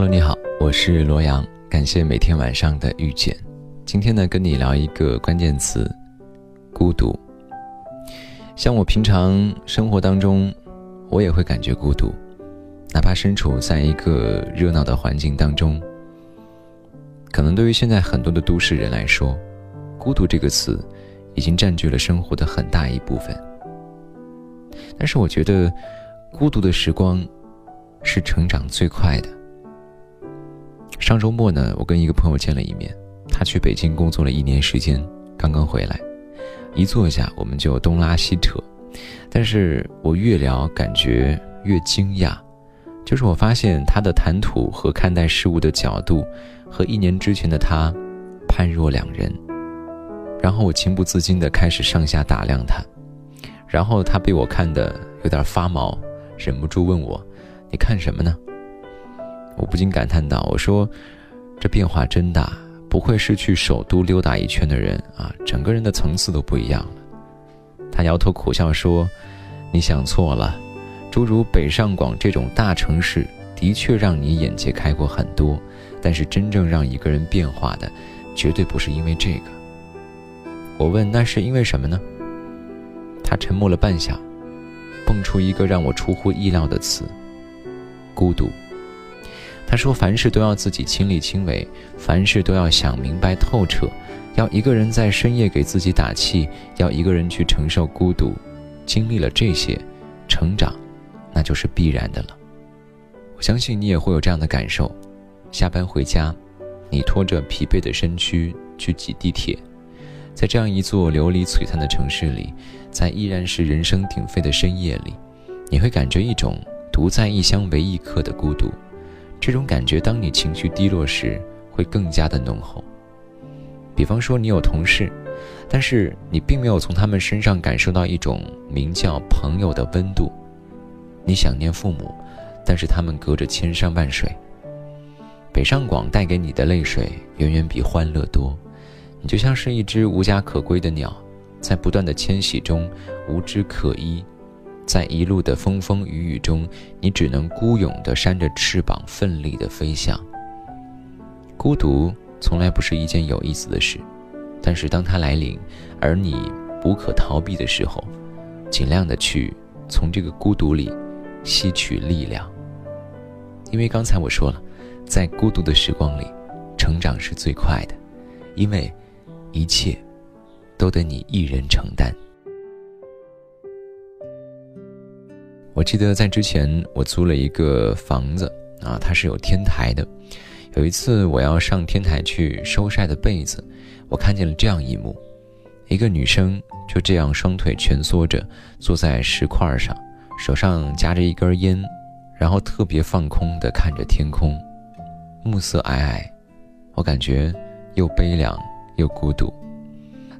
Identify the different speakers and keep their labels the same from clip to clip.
Speaker 1: Hello，你好，我是罗阳，感谢每天晚上的遇见。今天呢，跟你聊一个关键词：孤独。像我平常生活当中，我也会感觉孤独，哪怕身处在一个热闹的环境当中。可能对于现在很多的都市人来说，孤独这个词已经占据了生活的很大一部分。但是我觉得，孤独的时光是成长最快的。上周末呢，我跟一个朋友见了一面，他去北京工作了一年时间，刚刚回来，一坐下我们就东拉西扯，但是我越聊感觉越惊讶，就是我发现他的谈吐和看待事物的角度。和一年之前的他判若两人，然后我情不自禁地开始上下打量他，然后他被我看得有点发毛，忍不住问我：“你看什么呢？”我不禁感叹道：“我说，这变化真大，不愧是去首都溜达一圈的人啊，整个人的层次都不一样了。”他摇头苦笑说：“你想错了，诸如北上广这种大城市。”的确让你眼界开阔很多，但是真正让一个人变化的，绝对不是因为这个。我问：“那是因为什么呢？”他沉默了半晌，蹦出一个让我出乎意料的词：“孤独。”他说：“凡事都要自己亲力亲为，凡事都要想明白透彻，要一个人在深夜给自己打气，要一个人去承受孤独。经历了这些，成长，那就是必然的了。”我相信你也会有这样的感受：下班回家，你拖着疲惫的身躯去挤地铁，在这样一座琉璃璀璨的城市里，在依然是人声鼎沸的深夜里，你会感觉一种独在异乡为异客的孤独。这种感觉，当你情绪低落时，会更加的浓厚。比方说，你有同事，但是你并没有从他们身上感受到一种名叫朋友的温度。你想念父母。但是他们隔着千山万水，北上广带给你的泪水远远比欢乐多。你就像是一只无家可归的鸟，在不断的迁徙中无枝可依，在一路的风风雨雨中，你只能孤勇地扇着翅膀，奋力地飞翔。孤独从来不是一件有意思的事，但是当它来临，而你无可逃避的时候，尽量的去从这个孤独里吸取力量。因为刚才我说了，在孤独的时光里，成长是最快的，因为一切都得你一人承担。我记得在之前，我租了一个房子啊，它是有天台的。有一次我要上天台去收晒的被子，我看见了这样一幕：一个女生就这样双腿蜷缩着坐在石块上，手上夹着一根烟。然后特别放空地看着天空，暮色皑皑，我感觉又悲凉又孤独。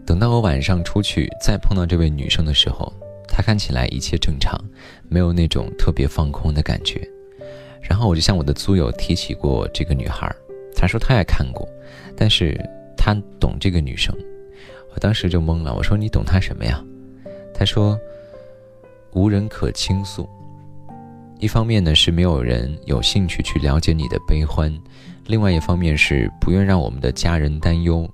Speaker 1: 等到我晚上出去再碰到这位女生的时候，她看起来一切正常，没有那种特别放空的感觉。然后我就向我的租友提起过这个女孩，他说他也看过，但是他懂这个女生。我当时就懵了，我说你懂她什么呀？他说无人可倾诉。一方面呢是没有人有兴趣去了解你的悲欢，另外一方面是不愿让我们的家人担忧，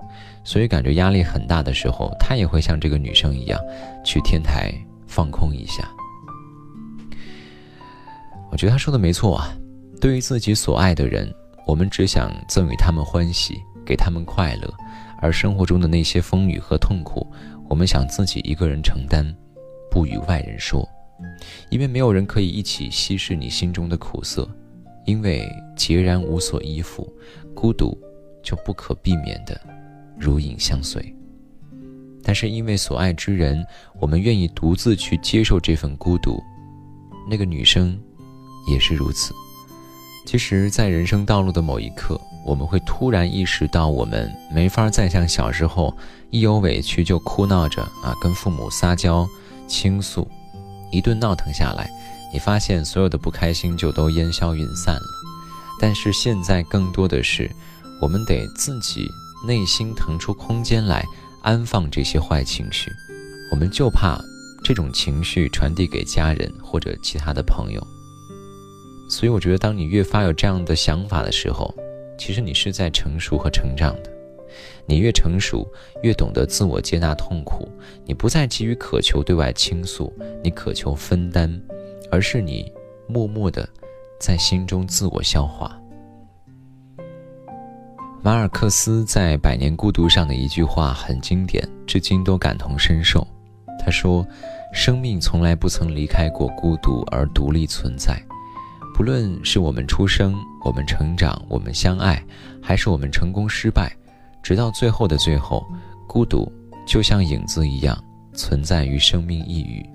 Speaker 1: 所以感觉压力很大的时候，他也会像这个女生一样，去天台放空一下。我觉得他说的没错啊，对于自己所爱的人，我们只想赠予他们欢喜，给他们快乐，而生活中的那些风雨和痛苦，我们想自己一个人承担，不与外人说。因为没有人可以一起稀释你心中的苦涩，因为孑然无所依附，孤独就不可避免的如影相随。但是因为所爱之人，我们愿意独自去接受这份孤独。那个女生也是如此。其实，在人生道路的某一刻，我们会突然意识到，我们没法再像小时候一有委屈就哭闹着啊，跟父母撒娇倾诉。一顿闹腾下来，你发现所有的不开心就都烟消云散了。但是现在更多的是，我们得自己内心腾出空间来安放这些坏情绪。我们就怕这种情绪传递给家人或者其他的朋友。所以我觉得，当你越发有这样的想法的时候，其实你是在成熟和成长的。你越成熟，越懂得自我接纳痛苦。你不再急于渴求对外倾诉，你渴求分担，而是你默默的在心中自我消化。马尔克斯在《百年孤独》上的一句话很经典，至今都感同身受。他说：“生命从来不曾离开过孤独而独立存在。不论是我们出生、我们成长、我们相爱，还是我们成功失败，直到最后的最后，孤独就像影子一样存在于生命一隅。”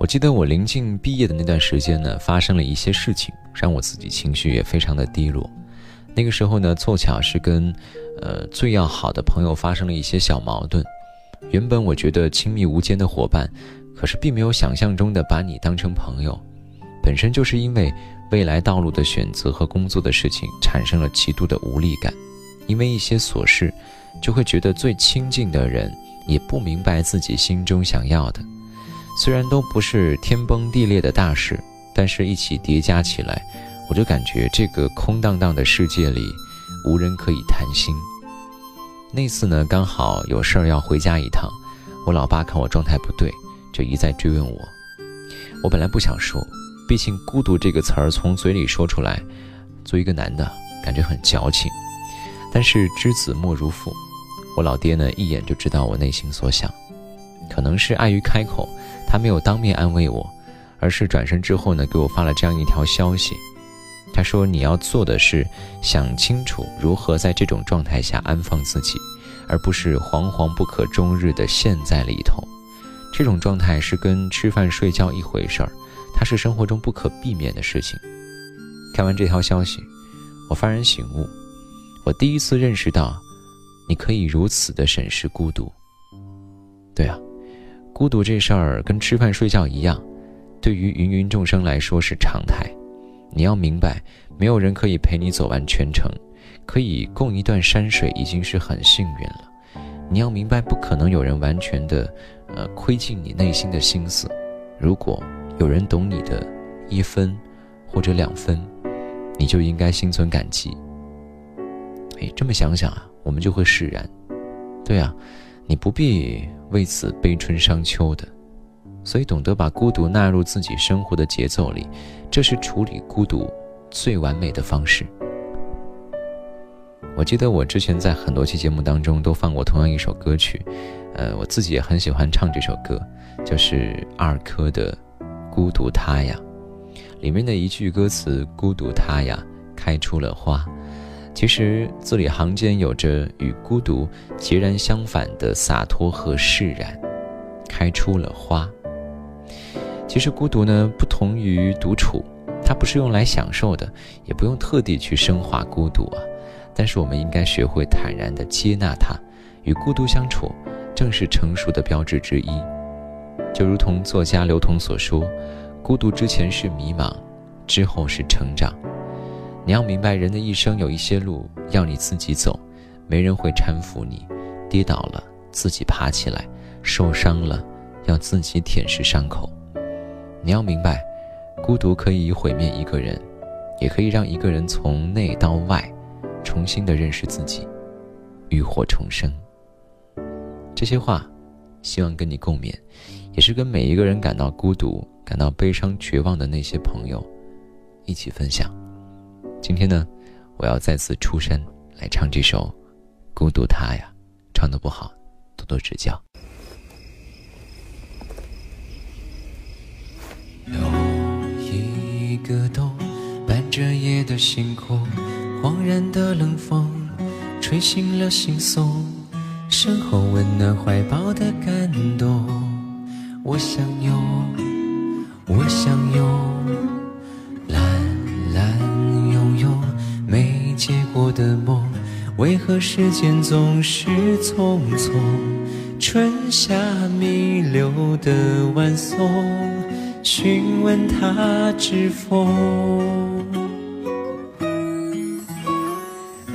Speaker 1: 我记得我临近毕业的那段时间呢，发生了一些事情，让我自己情绪也非常的低落。那个时候呢，凑巧是跟，呃，最要好的朋友发生了一些小矛盾。原本我觉得亲密无间的伙伴，可是并没有想象中的把你当成朋友。本身就是因为未来道路的选择和工作的事情产生了极度的无力感，因为一些琐事，就会觉得最亲近的人也不明白自己心中想要的。虽然都不是天崩地裂的大事，但是一起叠加起来。我就感觉这个空荡荡的世界里，无人可以谈心。那次呢，刚好有事儿要回家一趟，我老爸看我状态不对，就一再追问我。我本来不想说，毕竟“孤独”这个词儿从嘴里说出来，作为一个男的，感觉很矫情。但是知子莫如父，我老爹呢，一眼就知道我内心所想。可能是碍于开口，他没有当面安慰我，而是转身之后呢，给我发了这样一条消息。他说：“你要做的是想清楚如何在这种状态下安放自己，而不是惶惶不可终日的陷在里头。这种状态是跟吃饭睡觉一回事儿，它是生活中不可避免的事情。”看完这条消息，我幡然醒悟，我第一次认识到，你可以如此的审视孤独。对啊，孤独这事儿跟吃饭睡觉一样，对于芸芸众生来说是常态。你要明白，没有人可以陪你走完全程，可以共一段山水已经是很幸运了。你要明白，不可能有人完全的，呃，窥尽你内心的心思。如果有人懂你的一分或者两分，你就应该心存感激。哎，这么想想啊，我们就会释然。对啊，你不必为此悲春伤秋的。所以，懂得把孤独纳入自己生活的节奏里，这是处理孤独最完美的方式。我记得我之前在很多期节目当中都放过同样一首歌曲，呃，我自己也很喜欢唱这首歌，就是二珂的《孤独他呀》里面的一句歌词：“孤独他呀，开出了花。”其实字里行间有着与孤独截然相反的洒脱和释然，开出了花。其实孤独呢，不同于独处，它不是用来享受的，也不用特地去升华孤独啊。但是我们应该学会坦然地接纳它，与孤独相处，正是成熟的标志之一。就如同作家刘同所说：“孤独之前是迷茫，之后是成长。”你要明白，人的一生有一些路要你自己走，没人会搀扶你，跌倒了自己爬起来，受伤了要自己舔舐伤口。你要明白，孤独可以毁灭一个人，也可以让一个人从内到外重新的认识自己，浴火重生。这些话，希望跟你共勉，也是跟每一个人感到孤独、感到悲伤、绝望的那些朋友一起分享。今天呢，我要再次出山来唱这首《孤独他》呀，唱的不好，多多指教。
Speaker 2: 的星空，恍然的冷风，吹醒了心松，身后温暖怀抱的感动。我想有，我想有，蓝蓝拥有没结果的梦，为何时间总是匆匆？春夏弥留的晚松。询问他知否？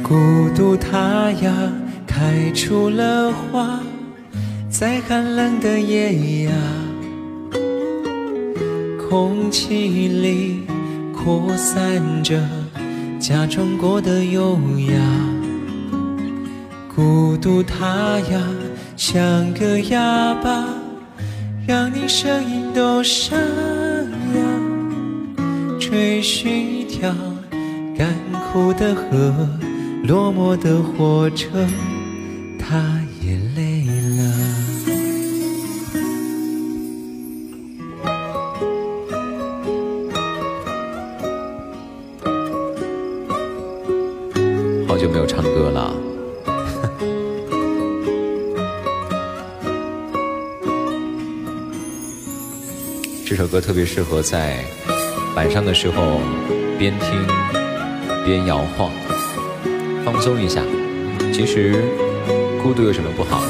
Speaker 2: 孤独它呀，开出了花，在寒冷的夜呀，空气里扩散着，假装过的优雅。孤独它呀，像个哑巴，让你声音都沙哑。追寻一条干枯的河，落寞的火车，它也累了。
Speaker 1: 好久没有唱歌了，这首歌特别适合在晚上的时候边听边摇晃，放松一下。其实孤独有什么不好？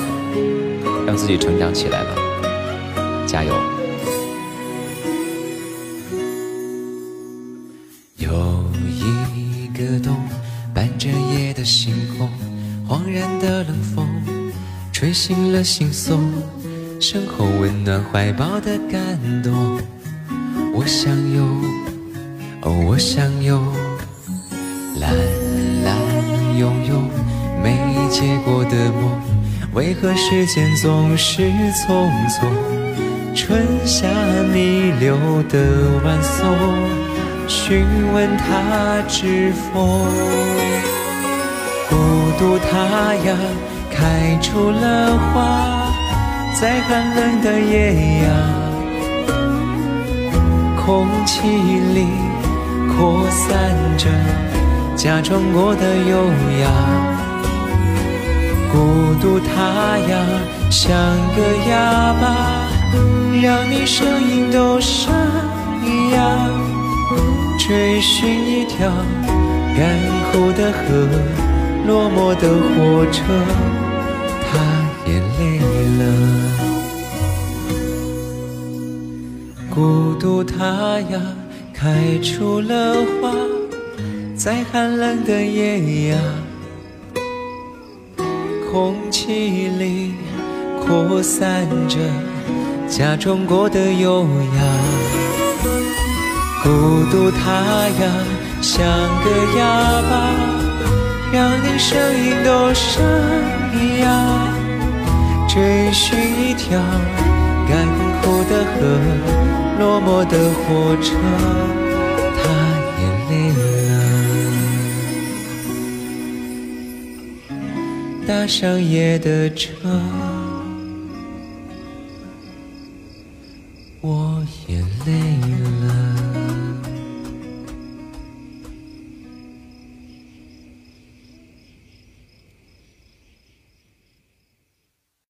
Speaker 1: 让自己成长起来吧，加油！
Speaker 2: 有一个洞。伴着夜的星空，恍然的冷风，吹醒了惺忪，身后温暖怀抱的感动。我想有，哦，我想有，蓝拥有没结果的梦，为何时间总是匆匆？春夏弥留的晚松。询问他知否？孤独它呀，开出了花，在寒冷的夜呀，空气里扩散着假装过的优雅。孤独它呀，像个哑巴，让你声音都沙哑。追寻一条干枯的河，落寞的火车，它也累了。孤独它呀，开出了花，在寒冷的夜呀，空气里扩散着假装过的优雅。孤独它呀，像个哑巴，让你声音都沙哑。追寻一条干枯的河，落寞的火车，搭上夜的车。